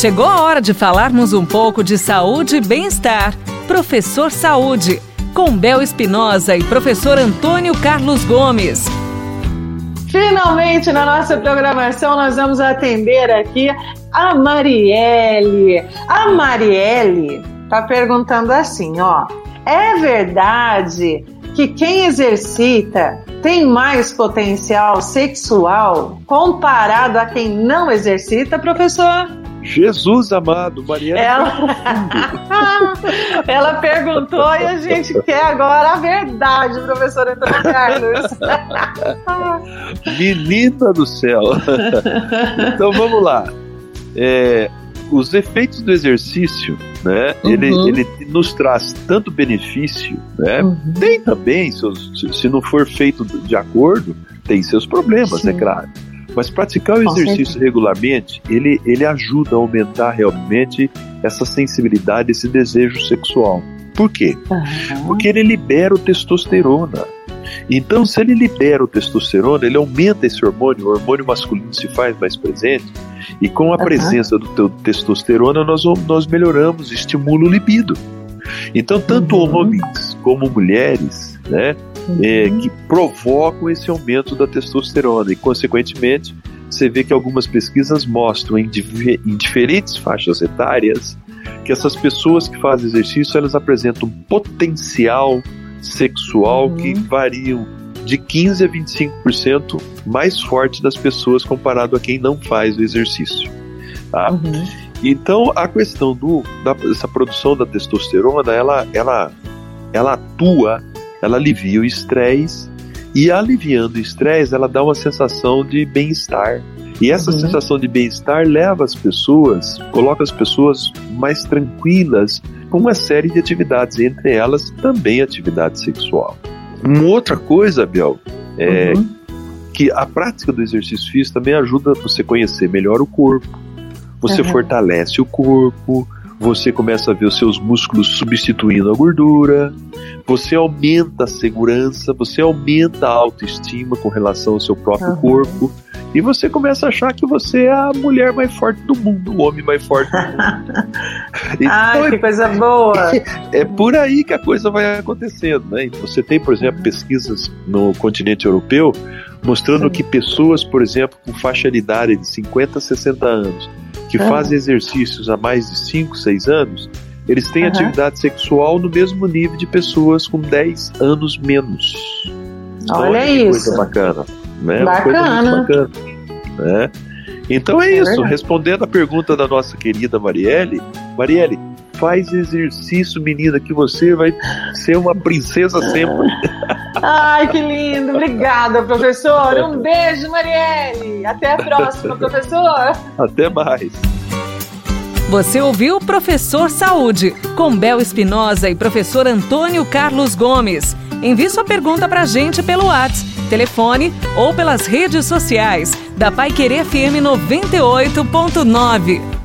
Chegou a hora de falarmos um pouco de saúde e bem-estar. Professor Saúde, com Bel Espinosa e professor Antônio Carlos Gomes. Finalmente, na nossa programação, nós vamos atender aqui a Marielle. A Marielle está perguntando assim, ó. É verdade que quem exercita tem mais potencial sexual comparado a quem não exercita, professor? Jesus amado, Mariana. Ela... Ela perguntou e a gente quer agora a verdade, professor Antônio Carlos. Menina do céu. Então vamos lá. É, os efeitos do exercício, né? Uhum. Ele, ele nos traz tanto benefício, né? Uhum. Tem também, se, se não for feito de acordo, tem seus problemas, é Sim. é claro. Mas praticar o exercício regularmente, ele, ele ajuda a aumentar realmente essa sensibilidade, esse desejo sexual. Por quê? Uhum. Porque ele libera o testosterona. Então, se ele libera o testosterona, ele aumenta esse hormônio, o hormônio masculino se faz mais presente, e com a uhum. presença do testosterona, nós, nós melhoramos, estimula o libido. Então, tanto uhum. homens como mulheres, né. É, que provocam esse aumento da testosterona, e consequentemente, você vê que algumas pesquisas mostram em, em diferentes faixas etárias que essas pessoas que fazem exercício elas apresentam um potencial sexual uhum. que variam de 15 a 25% mais forte das pessoas comparado a quem não faz o exercício. Tá? Uhum. Então a questão do, da, dessa produção da testosterona, ela, ela, ela atua, ela alivia o estresse e aliviando o estresse, ela dá uma sensação de bem-estar. E essa uhum. sensação de bem-estar leva as pessoas, coloca as pessoas mais tranquilas com uma série de atividades, entre elas também atividade sexual. Uma outra coisa, Biel, é uhum. que a prática do exercício físico também ajuda você a conhecer melhor o corpo, você uhum. fortalece o corpo, você começa a ver os seus músculos substituindo a gordura, você aumenta a segurança, você aumenta a autoestima com relação ao seu próprio uhum. corpo. E você começa a achar que você é a mulher mais forte do mundo, o homem mais forte do mundo. então, Ai, que coisa boa! É, é, por aí que a coisa vai acontecendo, né? Você tem, por exemplo, pesquisas no continente europeu mostrando Sim. que pessoas, por exemplo, com faixa de idade de 50 a 60 anos, que uhum. fazem exercícios há mais de 5, 6 anos, eles têm uhum. atividade sexual no mesmo nível de pessoas com 10 anos menos. Então, Olha, Olha que isso. coisa bacana. Né? Bacana. Coisa bacana né? Então é, é isso. Verdade. Respondendo a pergunta da nossa querida Marielle, Marielle, faz exercício, menina, que você vai ser uma princesa sempre. Ai, que lindo. Obrigada, professor. Um beijo, Marielle. Até a próxima, professor. Até mais. Você ouviu Professor Saúde, com Bel Espinosa e professor Antônio Carlos Gomes. Envie sua pergunta para a gente pelo WhatsApp, telefone ou pelas redes sociais da Pai Querer FM 98.9.